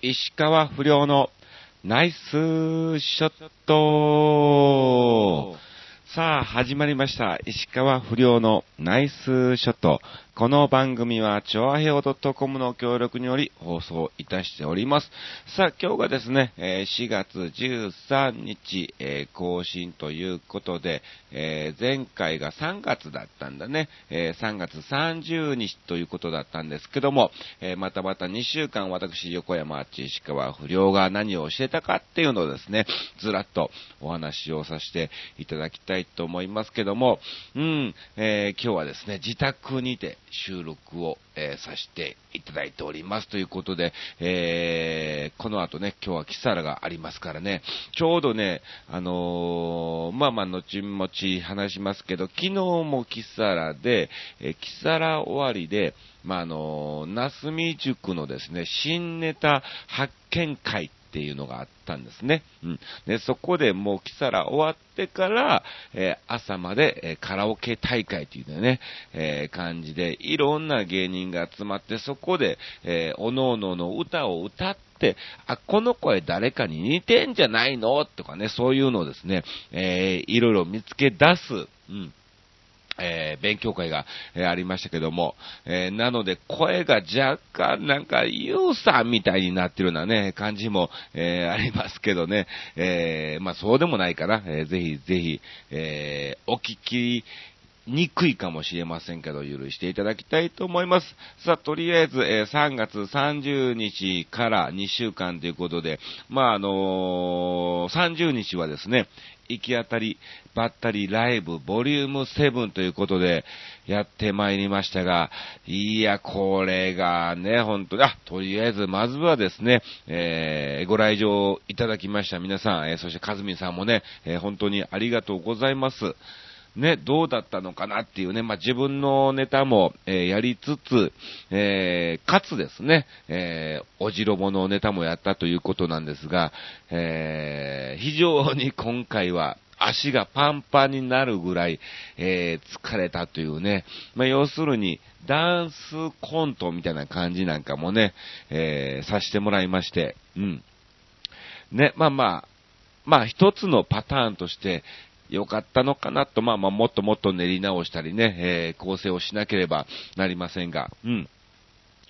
石川不良のナイスショットさあ、始まりました。石川不良のナイスショット。この番組は、チョアヘオ .com の協力により放送いたしております。さあ、今日がですね、4月13日、更新ということで、前回が3月だったんだね、3月30日ということだったんですけども、またまた2週間私、横山地石川不良が何を教えたかっていうのをですね、ずらっとお話をさせていただきたいと思いますけども、うん、え、今日はですね、自宅にて、収録を、えー、させていただいておりますということで、えー、この後ね、今日はキサラがありますからね、ちょうどね、あのー、まあまあ、後々話しますけど、昨日もキサラで、えキサラ終わりで、まあ、あのー、なすみ塾のですね、新ネタ発見会っていうのがあったんですね。うん。で、そこでもうキサラ終わってから、えー、朝まで、えー、カラオケ大会っていうね、えー、感じで、いろんな芸人が集まって、そこで、えー、おのおのの歌を歌って、あ、この声誰かに似てんじゃないの？とかね、そういうのをですね、えー、いろいろ見つけ出す。うん。えー、勉強会が、えー、ありましたけども、えー、なので声が若干なんかユーさんみたいになってるようなね、感じも、えありますけどね、えまあそうでもないかな、えぜひぜひ、えお聞きにくいかもしれませんけど、許していただきたいと思います。さあ、とりあえず、えー、3月30日から2週間ということで、まあ、あのー、30日はですね、行き当たりばったりライブボリューム7ということでやってまいりましたが、いや、これがね、本当に、あ、とりあえず、まずはですね、えー、ご来場いただきました皆さん、えー、そしてかずみさんもね、えー、本当にありがとうございます。ね、どうだったのかなっていうね、まあ、自分のネタも、えー、やりつつ、えー、かつですね、えー、おじろぼのネタもやったということなんですが、えー、非常に今回は、足がパンパンになるぐらい、えー、疲れたというね、まあ、要するに、ダンスコントみたいな感じなんかもね、えー、させてもらいまして、うん。ね、まあまあ、まあ一つのパターンとして、良かったのかなと、まあまあ、もっともっと練り直したりね、えー、構成をしなければなりませんが、うん。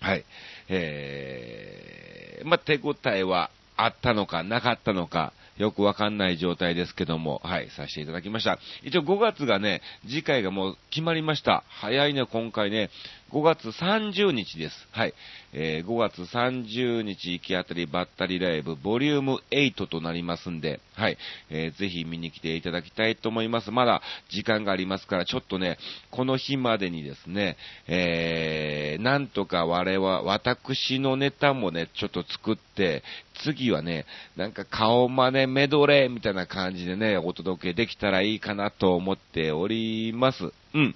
はい。えー、まあ、手応えはあったのかなかったのか、よくわかんない状態ですけども、はい、させていただきました。一応5月がね、次回がもう決まりました。早いね、今回ね。5月30日です。はい。えー、5月30日行き当たりばったりライブ、ボリューム8となりますんで、はい。えー、ぜひ見に来ていただきたいと思います。まだ時間がありますから、ちょっとね、この日までにですね、えー、なんとか我々、私のネタもね、ちょっと作って、次はね、なんか顔真似メドレーみたいな感じでね、お届けできたらいいかなと思っております。うん。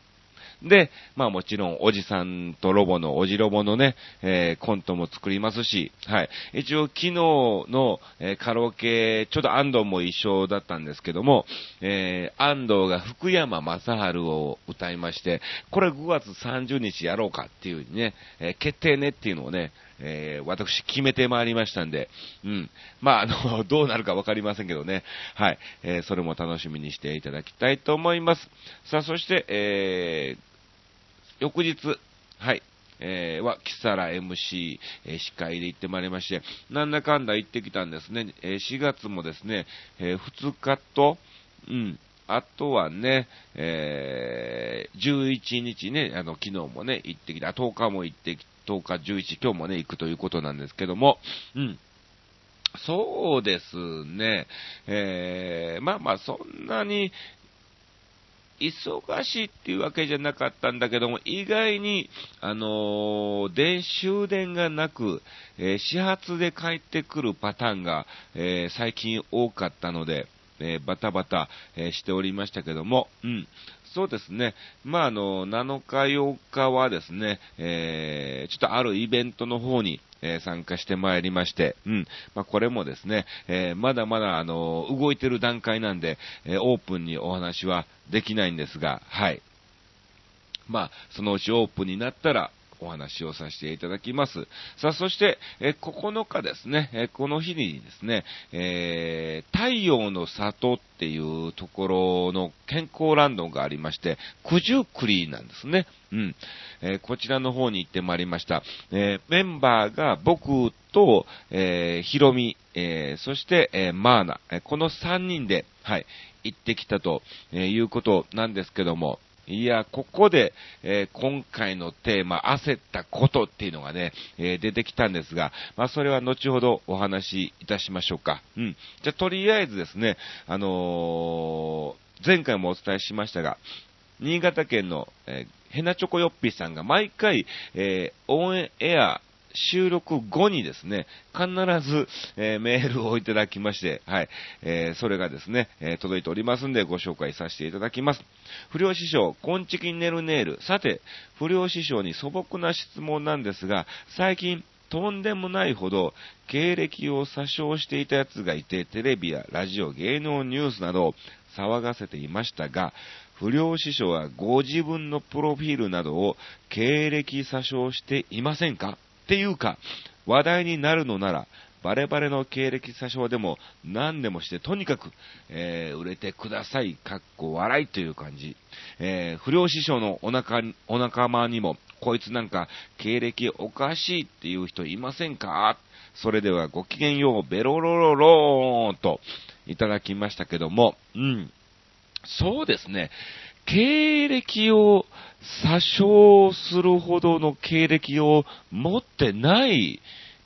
で、まあもちろん、おじさんとロボの、おじロボのね、えー、コントも作りますし、はい。一応、昨日の、えー、カラオケ、ちょっと安藤も一緒だったんですけども、えー、安藤が福山雅治を歌いまして、これ5月30日やろうかっていうね、え決定ねっていうのをね、えー、私決めてまいりましたんで、うん。まあ、あの、どうなるかわかりませんけどね。はい。えー、それも楽しみにしていただきたいと思います。さあ、そして、えー、翌日、はい、えー、は、キサラ MC、えー、司会で行ってまいりまして、なんだかんだ行ってきたんですね。えー、4月もですね、えー、2日と、うん、あとはね、えー、11日ね、あの、昨日もね、行ってきた、10日も行ってき、10日、11、今日もね、行くということなんですけども、うん。そうですね、えー、まあまあ、そんなに、忙しいっていうわけじゃなかったんだけども、意外に、あのー、電終電がなく、えー、始発で帰ってくるパターンが、えー、最近多かったので、えバタバタ、えしておりましたけども、うん。そうですね。まあ、あの、7日、8日はですね、えちょっとあるイベントの方に、え参加してまいりまして、うん。まあ、これもですね、えまだまだ、あの、動いてる段階なんで、えオープンにお話はできないんですが、はい。まあ、そのうちオープンになったら、お話をさせていただきます。さあ、そして、え9日ですね、えこの日にですね、えー、太陽の里っていうところの健康ランドがありまして、九十九里なんですね。うん。えー、こちらの方に行ってまいりました。えー、メンバーが僕と、えー、ヒロミ、え、そして、え、マーナ、えこの3人で、はい、行ってきたということなんですけども、いや、ここで、えー、今回のテーマ、焦ったことっていうのがね、えー、出てきたんですが、まあ、それは後ほどお話しいたしましょうか。うん。じゃとりあえずですね、あのー、前回もお伝えしましたが、新潟県の、えー、ヘナチョコヨッピーさんが毎回、えー、オンエア収録後にですね、必ず、えー、メールをいただきまして、はい、えー、それがですね、えー、届いておりますんでご紹介させていただきます。不良師匠、こんちきネルネール。さて、不良師匠に素朴な質問なんですが、最近、とんでもないほど経歴を詐称していた奴がいて、テレビやラジオ、芸能ニュースなど騒がせていましたが、不良師匠はご自分のプロフィールなどを経歴詐称していませんか？ていうか、話題になるのなら、バレバレの経歴詐称でも何でもして、とにかく、えー、売れてください、かっこ笑いという感じ。えー、不良師匠のお腹、お仲間にも、こいつなんか経歴おかしいっていう人いませんか？それではごきげんよう、ベロロロローンといただきましたけども、うん。そうですね。経歴を詐称するほどの経歴を持ってない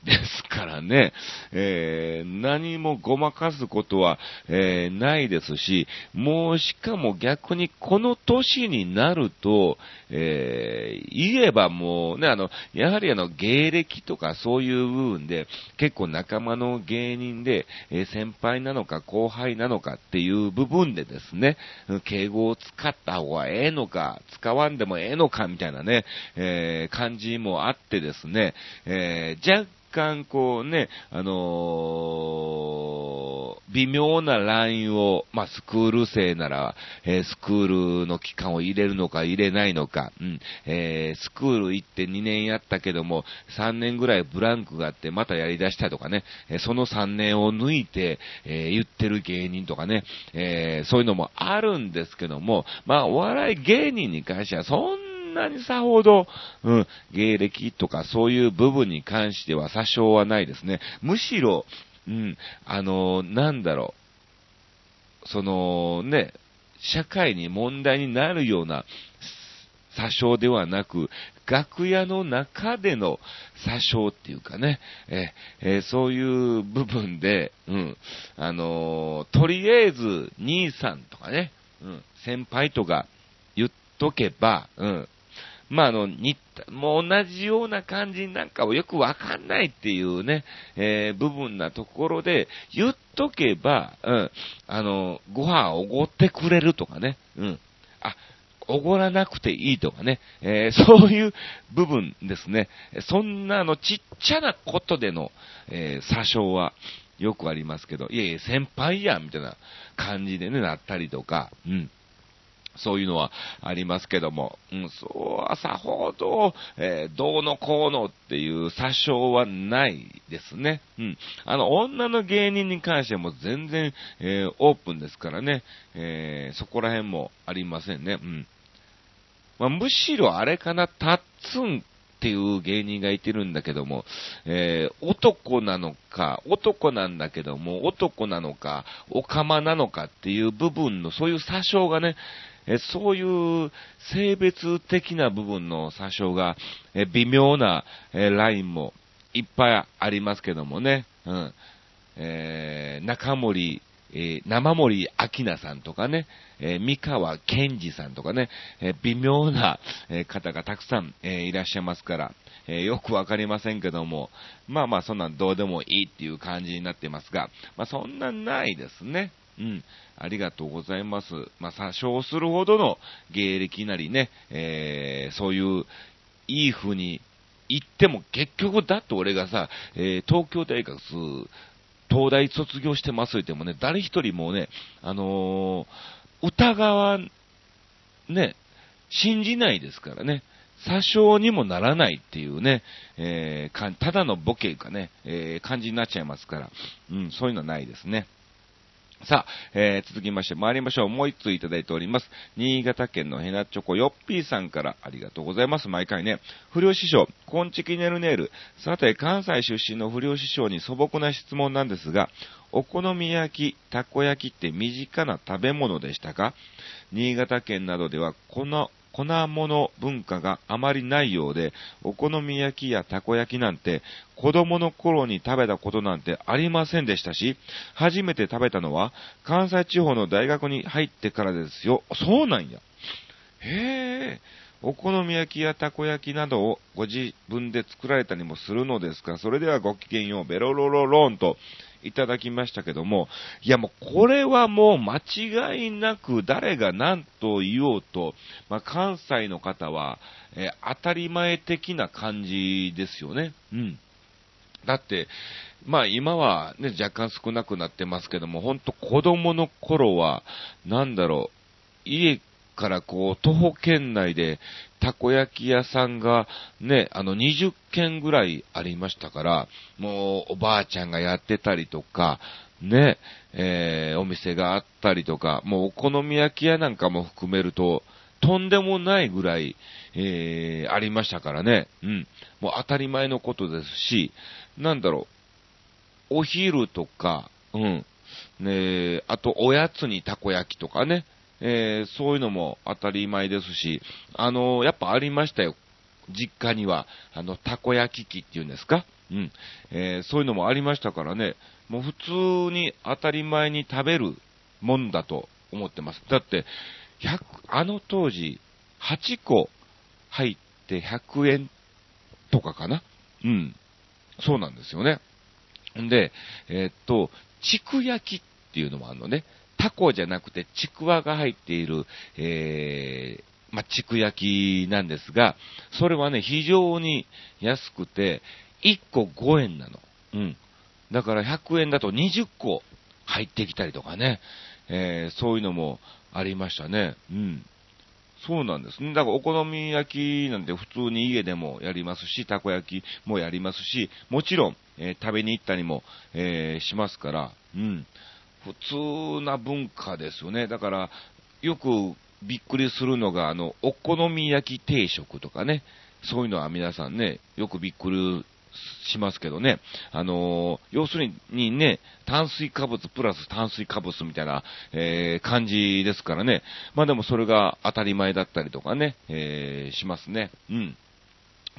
ですからね、えー、何もごまかすことは、えー、ないですし、もうしかも逆にこの年になると、えー、言えばもうね、あの、やはりあの、芸歴とかそういう部分で、結構仲間の芸人で、え先輩なのか後輩なのかっていう部分でですね、敬語を使った方がええのか、使わんでもええのかみたいなね、え感じもあってですね、え若干こうね、あのー、微妙なラインを、まあ、スクール生なら、えー、スクールの期間を入れるのか入れないのか、うん、えー、スクール行って2年やったけども、3年ぐらいブランクがあってまたやり出したとかね、えその3年を抜いて、え言ってる芸人とかね、えそういうのもあるんですけども、まあ、お笑い芸人に関してはそんなにさほど、うん、芸歴とかそういう部分に関しては詐称はないですね。むしろ、うん、あのなんだろう、そのね、社会に問題になるような詐称ではなく、楽屋の中での詐称っていうかね、ええそういう部分で、うん、あのとりあえず兄さんとかね、うん、先輩とか言っとけば、うん、まあ、あの、に、もう同じような感じなんかをよくわかんないっていうね、えー、部分なところで、言っとけば、うん、あの、ご飯おごってくれるとかね、うん、あ、おごらなくていいとかね、えー、そういう部分ですね。そんなあの、ちっちゃなことでの、えー、詐称は、よくありますけど、いやいや、先輩やん、みたいな感じでね、なったりとか、うん。そういうのはありますけども、うん、そうはさほど、えー、どうのこうのっていう詐称はないですね。うん。あの、女の芸人に関しても全然、えー、オープンですからね、えー、そこら辺もありませんね。うん。まあ、むしろあれかな、タッツンっていう芸人がいてるんだけども、えー、男なのか、男なんだけども、男なのか、オカマなのかっていう部分の、そういう詐称がね、えそういう性別的な部分の詐称が、え微妙な、えラインもいっぱいありますけどもね。うん。えー、中森、えー、生森明菜さんとかね、えー、三河健二さんとかね、え、微妙な、え方がたくさん、えいらっしゃいますから、えよくわかりませんけども、まあまあそんなんどうでもいいっていう感じになってますが、まあそんなんないですね。うん。ありがとうございます。まあ、詐称するほどの芸歴なりね、えー、そういう、いい風に言っても結局だって俺がさ、えー、東京大学、東大卒業してます言ってもね、誰一人もね、あのー、疑わ、ね、信じないですからね。詐称にもならないっていうね、えー、ただのボケかね、えー、感じになっちゃいますから、うん、そういうのはないですね。さあ、えー、続きまして参りましょう。もう一通いただいております。新潟県のヘナチョコヨッピーさんからありがとうございます。毎回ね。不良師匠、コンチキネルネール。さて、関西出身の不良師匠に素朴な質問なんですが、お好み焼き、たこ焼きって身近な食べ物でしたか？新潟県などではこの粉物文化があまりないようで、お好み焼きやたこ焼きなんて、子供の頃に食べたことなんてありませんでしたし、初めて食べたのは、関西地方の大学に入ってからですよ。そうなんや。へえ。お好み焼きやたこ焼きなどをご自分で作られたりもするのですか？それではごきげんよう、ベロロロローンといただきましたけども、いやもうこれはもう間違いなく誰が何と言おうと、まあ、関西の方は、えー、当たり前的な感じですよね。うん。だって、まあ今はね、若干少なくなってますけども、ほんと子供の頃は、なんだろう、家からこう、徒歩圏内で、たこ焼き屋さんがね、あの20軒ぐらいありましたから、もうおばあちゃんがやってたりとか、ね、えー、お店があったりとか、もうお好み焼き屋なんかも含めると、とんでもないぐらい、えー、ありましたからね。うん。もう当たり前のことですし、なんだろう、お昼とか、うん。ねあとおやつにたこ焼きとかね。えー、そういうのも当たり前ですし、あのー、やっぱありましたよ。実家には、あの、たこ焼き器っていうんですか？うん。えー、そういうのもありましたからね、もう普通に当たり前に食べるもんだと思ってます。だって、100、あの当時、8個入って100円とかかな？うん。そうなんですよね。んで、えー、っと、ちく焼きっていうのもあるのね。タコじゃなくてちくわが入っている、えー、まあ、ちく焼きなんですが、それはね、非常に安くて、1個5円なの。うん。だから100円だと20個入ってきたりとかね、えー、そういうのもありましたね。うん。そうなんですね。だからお好み焼きなんて普通に家でもやりますし、たこ焼きもやりますし、もちろん、えー、食べに行ったりも、えー、しますから、うん。普通な文化ですよね。だから、よくびっくりするのが、あの、お好み焼き定食とかね、そういうのは皆さんね、よくびっくりしますけどね、あの、要するにね、炭水化物プラス炭水化物みたいな、えー、感じですからね、まあでもそれが当たり前だったりとかね、えー、しますね。うん。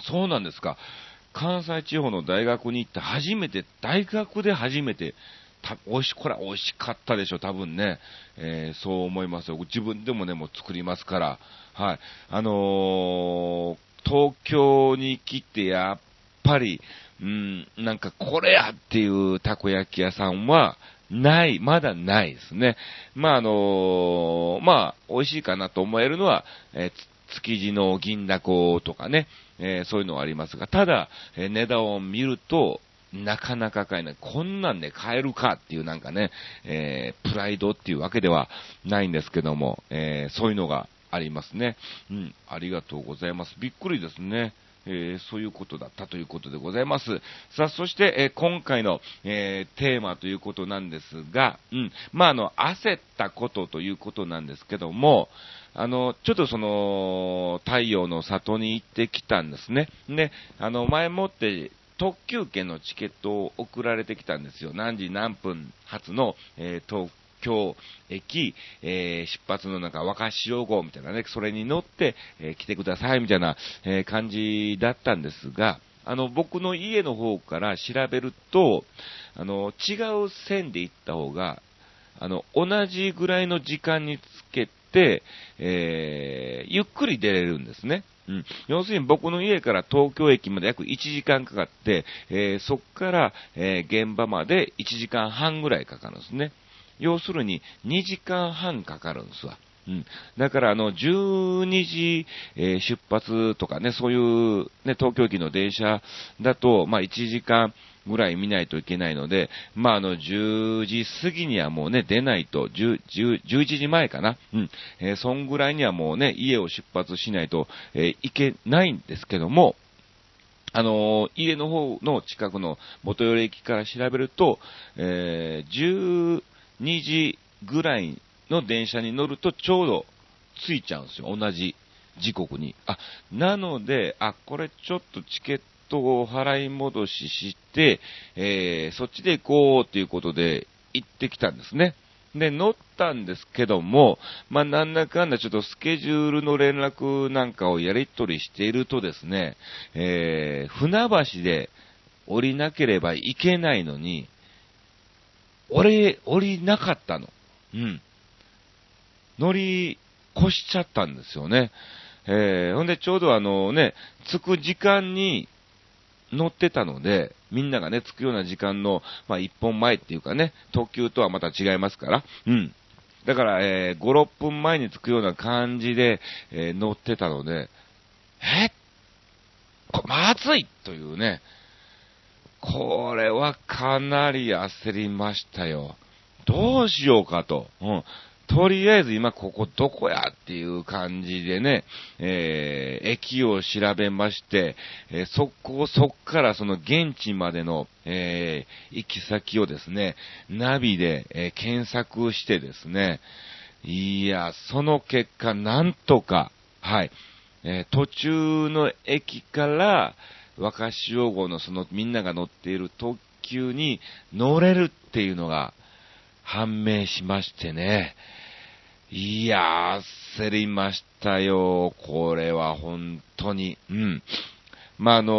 そうなんですか。関西地方の大学に行って初めて、大学で初めて、た、美味し、これ美味しかったでしょ、多分ね。えー、そう思いますよ。自分でもね、もう作りますから。はい。あのー、東京に来て、やっぱり、うん、なんかこれやっていうたこ焼き屋さんは、ない、まだないですね。まあ、あのー、まあ、美味しいかなと思えるのは、え、築地の銀だことかね、えー、そういうのはありますが、ただ、え値段を見ると、なかなか買えない。こんなんで買えるかっていうなんかね、えー、プライドっていうわけではないんですけども、えー、そういうのがありますね。うん、ありがとうございます。びっくりですね。えー、そういうことだったということでございます。さあ、そして、えー、今回の、えー、テーマということなんですが、うん、まあ、あの、焦ったことということなんですけども、あの、ちょっとその、太陽の里に行ってきたんですね。で、あの、前もって特急券のチケットを送られてきたんですよ。何時何分発の、えー、東京駅、えー、出発のなんか若潮号みたいなね、それに乗って、えー、来てくださいみたいな、え感じだったんですが、あの、僕の家の方から調べると、あの、違う線で行った方が、あの、同じぐらいの時間につけて、え、ゆっくり出れるんですね。うん。要するに僕の家から東京駅まで約1時間かかって、えー、そこから、えー、現場まで1時間半ぐらいかかるんですね。要するに2時間半かかるんですわ。うん。だから、あの、12時、えー、出発とかね、そういう、ね、東京駅の電車だと、まあ、1時間、ぐらい見ないといけないので、まあ、あの、10時過ぎにはもうね、出ないと、10、10 11時前かな。うん。えー、そんぐらいにはもうね、家を出発しないと、えー、いけないんですけども、あのー、家の方の近くの元寄駅から調べると、えー、12時ぐらいの電車に乗るとちょうど着いちゃうんですよ。同じ時刻に。あ、なので、あ、これちょっとチケットを払い戻しして、えー、そっちで行こうということで行ってきたんですね。で、乗ったんですけども、まあ、なんだかんだちょっとスケジュールの連絡なんかをやり取りしているとですね、えー、船橋で降りなければいけないのに、降り、降りなかったの。うん。乗り越しちゃったんですよね。えー、ほんでちょうどあのね、着く時間に乗ってたので、みんながね、着くような時間の、まあ、一本前っていうかね、特急とはまた違いますから、うん。だから、えー、5、6分前に着くような感じで、えー、乗ってたので、え？こまずいというね、これはかなり焦りましたよ。どうしようかと。うん。とりあえず今ここどこやっていう感じでね、えー、駅を調べまして、えー、そこ、そっからその現地までの、えー、行き先をですね、ナビで、えー、検索してですね、いや、その結果、なんとか、はい、えー、途中の駅から、若潮号のそのみんなが乗っている特急に乗れるっていうのが判明しましてね、いやー、焦りましたよ。これは本当に。うん。まあ、あの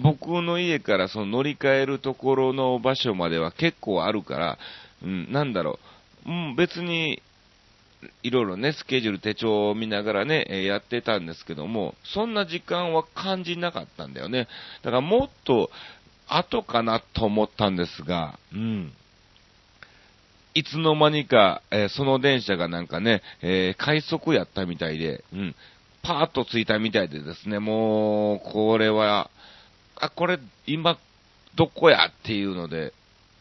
ー、僕の家からその乗り換えるところの場所までは結構あるから、うん、なんだろう。うん、別に、いろいろね、スケジュール手帳を見ながらね、えやってたんですけども、そんな時間は感じなかったんだよね。だからもっと後かなと思ったんですが、うん。いつの間にか、えー、その電車がなんかね、えー、快速やったみたいで、うん、パーッと着いたみたいでですね、もう、これは、あ、これ、今、どこやっていうので、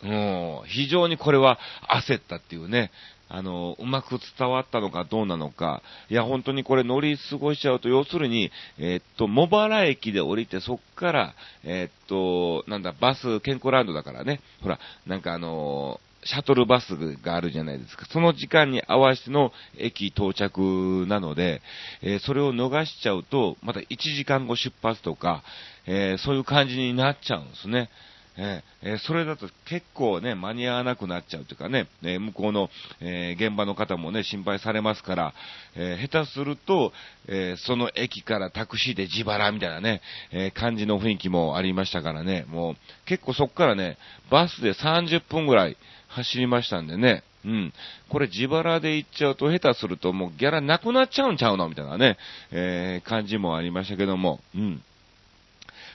もう、非常にこれは焦ったっていうね、あの、うまく伝わったのかどうなのか、いや、本当にこれ乗り過ごしちゃうと、要するに、えー、っと、茂原駅で降りて、そっから、えー、っと、なんだ、バス、健康ランドだからね、ほら、なんかあのーシャトルバスがあるじゃないですか。その時間に合わせての駅到着なので、えー、それを逃しちゃうと、また1時間後出発とか、えー、そういう感じになっちゃうんですね。えー、それだと結構ね、間に合わなくなっちゃうというかね、え向こうの、え現場の方もね、心配されますから、え下手すると、えその駅からタクシーで自腹みたいなね、え感じの雰囲気もありましたからね、もう結構そこからね、バスで30分ぐらい、走りましたんでね。うん。これ自腹で行っちゃうと下手するともうギャラなくなっちゃうんちゃうのみたいなね、えー、感じもありましたけども、うん。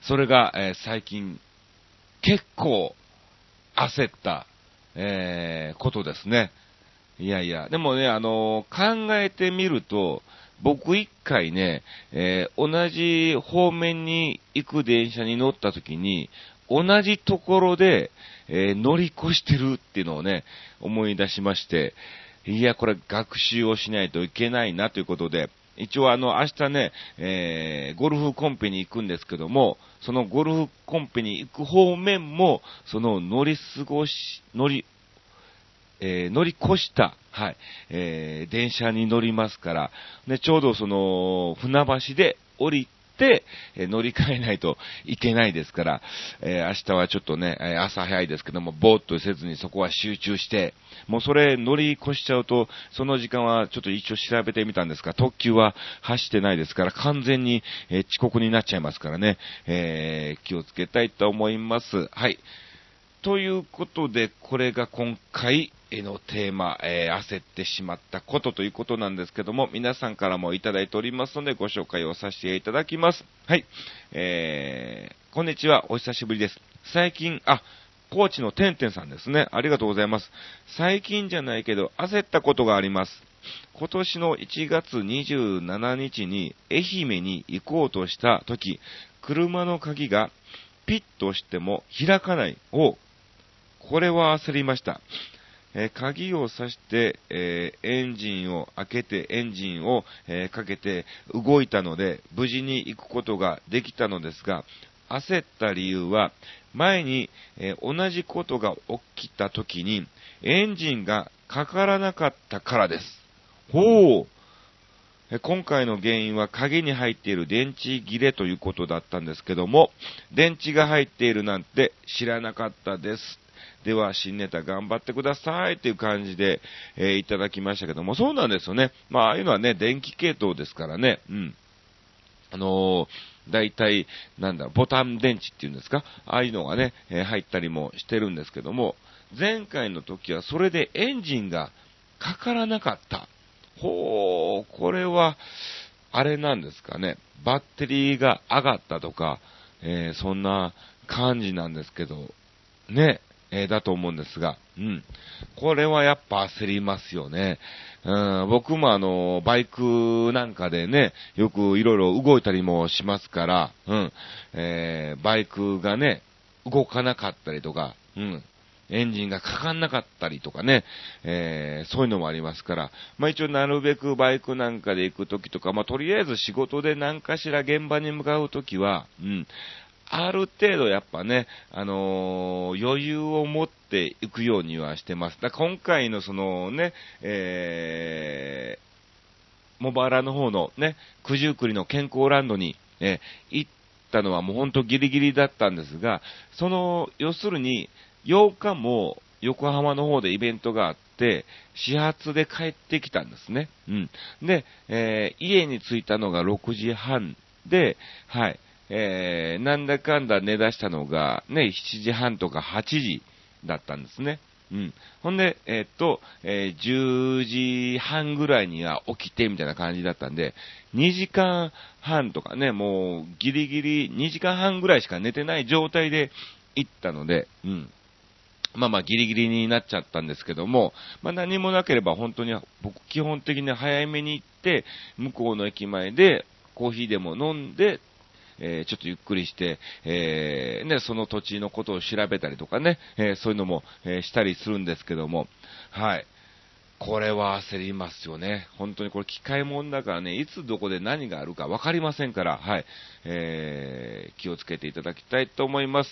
それが、えー、最近、結構、焦った、えー、ことですね。いやいや、でもね、あのー、考えてみると、僕一回ね、えー、同じ方面に行く電車に乗った時に、同じところで、えー、乗り越してるっていうのをね、思い出しまして、いや、これ学習をしないといけないなということで、一応あの、明日ね、えー、ゴルフコンペに行くんですけども、そのゴルフコンペに行く方面も、その乗り過ごし、乗り、えー、乗り越した、はい、えー、電車に乗りますから、ね、ちょうどその、船橋で降り、え乗り換えないといけないですから、え明日はちょっとね、朝早いですけども、ぼーっとせずにそこは集中して、もうそれ乗り越しちゃうと、その時間はちょっと一応調べてみたんですが、特急は走ってないですから、完全に、え遅刻になっちゃいますからね、えー、気をつけたいと思います。はい。ということで、これが今回のテーマ、えー、焦ってしまったことということなんですけども、皆さんからもいただいておりますので、ご紹介をさせていただきます。はい。えー、こんにちは、お久しぶりです。最近、あ、高知のてんてんさんですね。ありがとうございます。最近じゃないけど、焦ったことがあります。今年の1月27日に愛媛に行こうとした時、車の鍵がピッとしても開かない。おこれは焦りました。えー、鍵を挿して、えー、エンジンを開けて、エンジンを、えー、かけて動いたので、無事に行くことができたのですが、焦った理由は、前に、え同じことが起きた時に、エンジンがかからなかったからです。ほう。今回の原因は鍵に入っている電池切れということだったんですけども、電池が入っているなんて知らなかったです。では、新ネタ頑張ってくださいっていう感じで、えー、いただきましたけども、そうなんですよね。まあ、ああいうのはね、電気系統ですからね、うん。あのー、大体、なんだ、ボタン電池っていうんですか？ああいうのがね、えー、入ったりもしてるんですけども、前回の時はそれでエンジンがかからなかった。ほう、これは、あれなんですかね。バッテリーが上がったとか、えー、そんな感じなんですけど、ね。えー、だと思うんですが、うん。これはやっぱ焦りますよね。うん、僕もあの、バイクなんかでね、よくいろいろ動いたりもしますから、うん。えー、バイクがね、動かなかったりとか、うん。エンジンがかかんなかったりとかね、えー、そういうのもありますから、まあ一応なるべくバイクなんかで行くときとか、まあとりあえず仕事で何かしら現場に向かうときは、うん、ある程度やっぱね、あのー、余裕を持っていくようにはしてます。だ今回のそのね、えー、茂原の方のね、九十九里の健康ランドに、えー、行ったのはもうほんとギリギリだったんですが、その、要するに、8日も横浜の方でイベントがあって、始発で帰ってきたんですね。うん。で、えー、家に着いたのが6時半で、はい。えー、なんだかんだ寝出したのが、ね、7時半とか8時だったんですね。うん。ほんで、えー、っと、えー、10時半ぐらいには起きてみたいな感じだったんで、2時間半とかね、もうギリギリ2時間半ぐらいしか寝てない状態で行ったので、うん。まあまあギリギリになっちゃったんですけども、まあ何もなければ本当に僕基本的に早めに行って、向こうの駅前でコーヒーでも飲んでえー、ちょっとゆっくりして、えー、ね、その土地のことを調べたりとかね、えー、そういうのも、えしたりするんですけども、はい。これは焦りますよね。本当にこれ機械もんだからね、いつどこで何があるか分かりませんから、はい。えー、気をつけていただきたいと思います。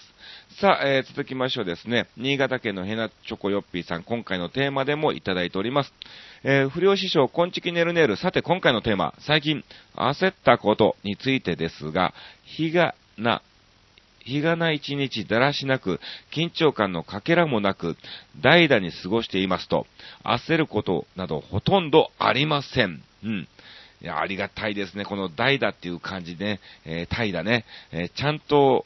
さあ、えー、続きましょうですね。新潟県のヘナチョコヨッピーさん、今回のテーマでもいただいております。えー、不良師匠、こんちきねるねる。さて、今回のテーマ、最近、焦ったことについてですが、日がな、日がない一日だらしなく、緊張感のかけらもなく、代打に過ごしていますと、焦ることなどほとんどありません。うん。いや、ありがたいですね。この代打っていう感じで、ね、えー、代打ね、えー、ちゃんと、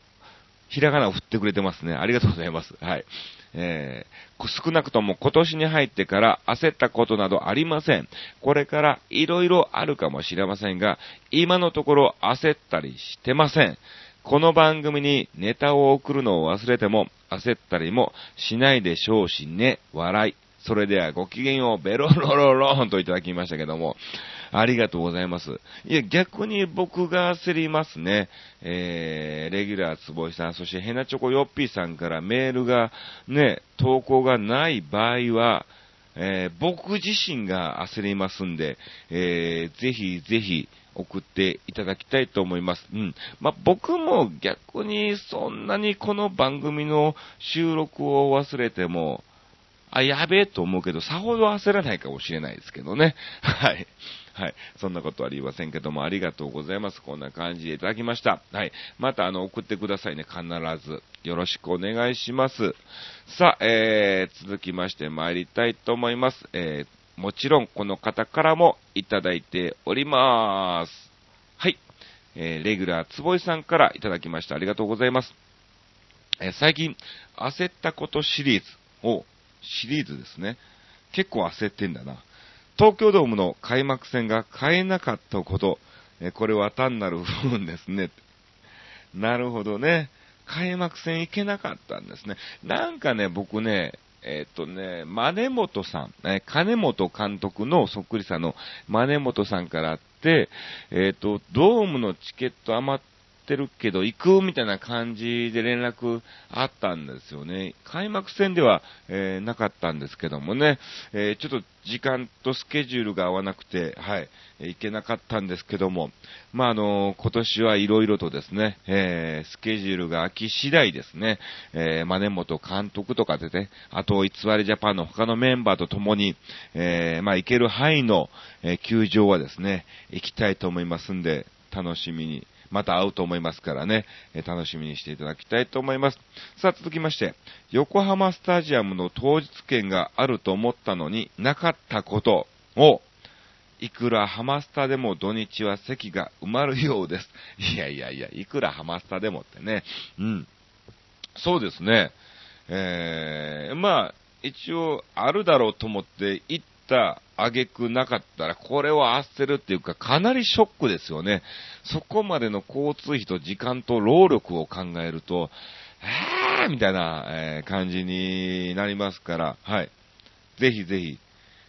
ひらがなを振ってくれてますね。ありがとうございます。はい。えー、少なくとも今年に入ってから焦ったことなどありません。これから色々あるかもしれませんが、今のところ焦ったりしてません。この番組にネタを送るのを忘れても焦ったりもしないでしょうしね、笑い。それではご機嫌をベロロロロンといただきましたけども、ありがとうございます。いや、逆に僕が焦りますね。えー、レギュラーつぼいさん、そしてヘナチョコヨッピーさんからメールがね、投稿がない場合は、えー、僕自身が焦りますんで、えー、ぜひぜひ送っていただきたいと思います。うん。まあ、僕も逆にそんなにこの番組の収録を忘れても、あ、やべえと思うけど、さほど焦らないかもしれないですけどね。はい。はい。そんなことはありませんけども、ありがとうございます。こんな感じでいただきました。はい。また、あの、送ってくださいね。必ず。よろしくお願いします。さあ、えー、続きまして参りたいと思います。えー、もちろん、この方からもいただいております。はい。えー、レギュラー、つぼいさんからいただきました。ありがとうございます。えー、最近、焦ったことシリーズを、シリーズですね。結構焦ってんだな。東京ドームの開幕戦が買えなかったこと、えこれは単なる不運ですね。なるほどね。開幕戦行けなかったんですね。なんかね、僕ね、えっ、とね、マネモトさん、ね金本監督のそっくりさんのマネモトさんからあって、えっ、と、ドームのチケット余っってるけど行くみたいな感じで連絡あったんですよね。開幕戦では、えー、なかったんですけどもね、えー、ちょっと時間とスケジュールが合わなくて、はい、行けなかったんですけども、まあ、あの、今年はいろいろとですね、えー、スケジュールが空き次第ですね、えー、真根本監督とかでね、あと、偽りジャパンの他のメンバーと共に、えー、まあ、行ける範囲の、え、球場はですね、行きたいと思いますんで、楽しみにまた会うと思いますからね、え楽しみにしていただきたいと思います。さあ、続きまして、横浜スタジアムの当日券があると思ったのになかったことを、いくらハマスタでも土日は席が埋まるようです。いやいやいや、いくらハマスタでもってね。うん。そうですね。えー、まあ、一応あるだろうと思って行った挙句なかったら、これは焦るっていうか、かなりショックですよね。そこまでの交通費と時間と労力を考えると、えーみたいな、え、感じになりますから、はい。ぜひぜひ、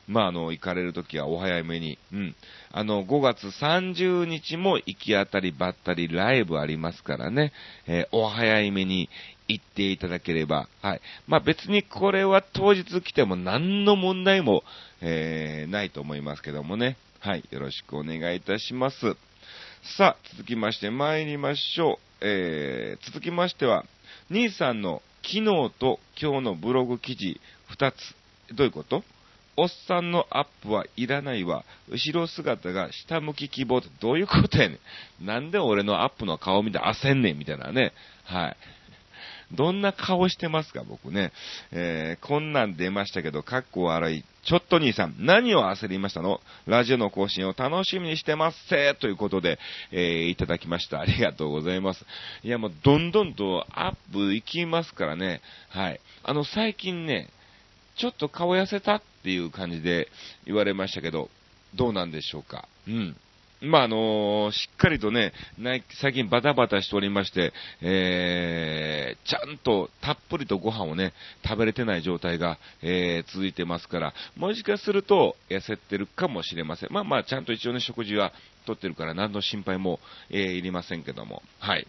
まあ、あの、行かれるときはお早めに、うん。あの、5月30日も行き当たりばったりライブありますからね、えー、お早めに行っていただければ、はい。まあ、別にこれは当日来ても何の問題も、えー、ないと思いますけどもね。はい。よろしくお願いいたします。さあ、続きまして参りましょう。えー、続きましては、兄さんの昨日と今日のブログ記事2つ。どういうこと？おっさんのアップはいらないわ。後ろ姿が下向き希望ってどういうことやねん。なんで俺のアップの顔見て焦んねんみたいなね。はい。どんな顔してますか、僕ね。えー、こんなん出ましたけど、かっこ悪い。ちょっと兄さん、何を焦りましたの？ラジオの更新を楽しみにしてますせということで、えー、いただきました。ありがとうございます。いや、もう、どんどんとアップいきますからね。はい。あの、最近ね、ちょっと顔痩せたっていう感じで言われましたけど、どうなんでしょうか？うん。まあ、あの、しっかりとね、最近バタバタしておりまして、えー、ちゃんとたっぷりとご飯をね、食べれてない状態が、えー、続いてますから、もしかすると痩せてるかもしれません。まあまあ、ちゃんと一応ね、食事はとってるから何の心配も、えー、いりませんけども、はい。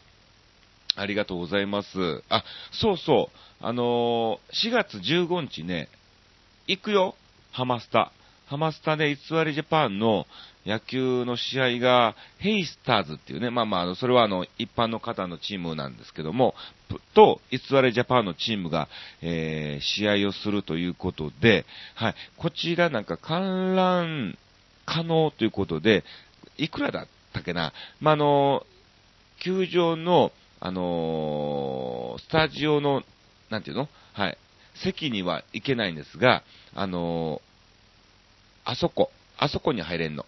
ありがとうございます。あ、そうそう、あのー、4月15日ね、行くよ、ハマスタ。ハマスタで偽りジャパンの野球の試合が、ヘイスターズっていうね、まあまあ、それはあの、一般の方のチームなんですけども、と、偽りジャパンのチームが、えー、試合をするということで、はい、こちらなんか観覧可能ということで、いくらだったっけな、まあ、あの、球場の、あのスタジオの、なんていうの？はい、席には行けないんですが、あのあそこ、あそこに入れんの。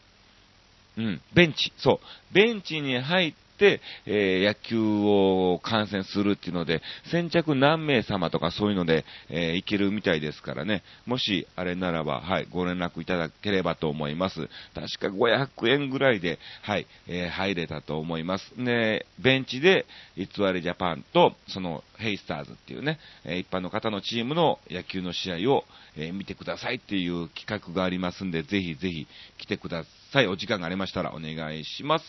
うん、ベンチ、そう、ベンチに入って、えー、野球を観戦するっていうので、先着何名様とかそういうので、えー、行けるみたいですからね、もしあれならば、はい、ご連絡いただければと思います。確か500円ぐらいで、はい、えー、入れたと思います。ね、ベンチで、偽りジャパンと、その、ヘイスターズっていうね、え一般の方のチームの野球の試合を、え見てくださいっていう企画がありますんで、ぜひぜひ来てください。お時間がありましたらお願いします。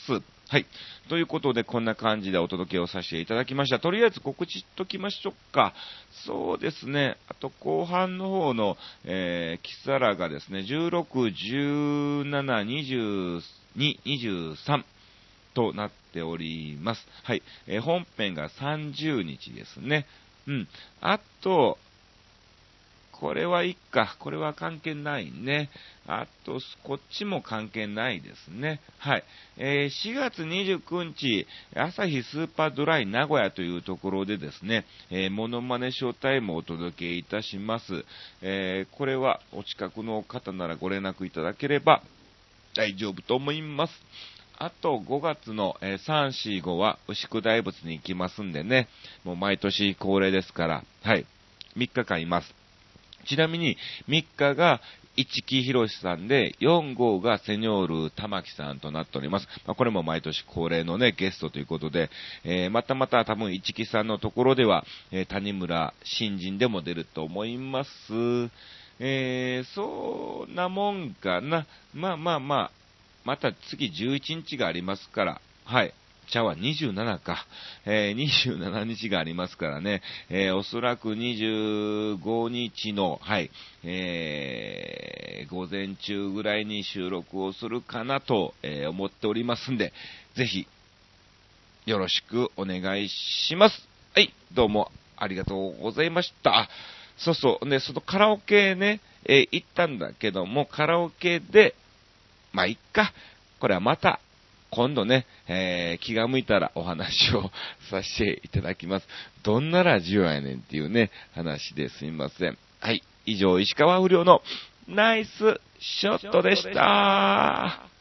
はい。ということで、こんな感じでお届けをさせていただきました。とりあえず告知しときましょうか。そうですね。あと、後半の方の、えー、キサラがですね、16、17、22、23となっております。はい。えー、本編が30日ですね。うん。あと、これはいっか。これは関係ないね。あと、こっちも関係ないですね。はい。えー、4月29日、朝日スーパードライ名古屋というところでですね、えー、モノマネショータイムをお届けいたします。えー、これはお近くの方ならご連絡いただければ大丈夫と思います。あと5月の、え3、4、5は牛久大仏に行きますんでね、もう毎年恒例ですから、はい、3日間います。ちなみに、3日が市木博さんで、4号がセニョール玉木さんとなっております。まあ、これも毎年恒例のね、ゲストということで、えー、またまた多分市木さんのところでは、えー、谷村新人でも出ると思います。えー、そんなもんかな。まあまあまあ、また次11日がありますから、はい。茶は27か、えー、27日がありますからね、えー、おそらく25日の、はい、えー、午前中ぐらいに収録をするかなと、え、思っておりますんで、ぜひ、よろしくお願いします。はい、どうもありがとうございました。そうそう、ね、そのカラオケね、え、行ったんだけども、カラオケで、まあ、いっか。これはまた、今度ね、えー、気が向いたらお話をさせていただきます。どんなラジオやねんっていうね、話ですみません。はい。以上、石川不良のナイスショットでした。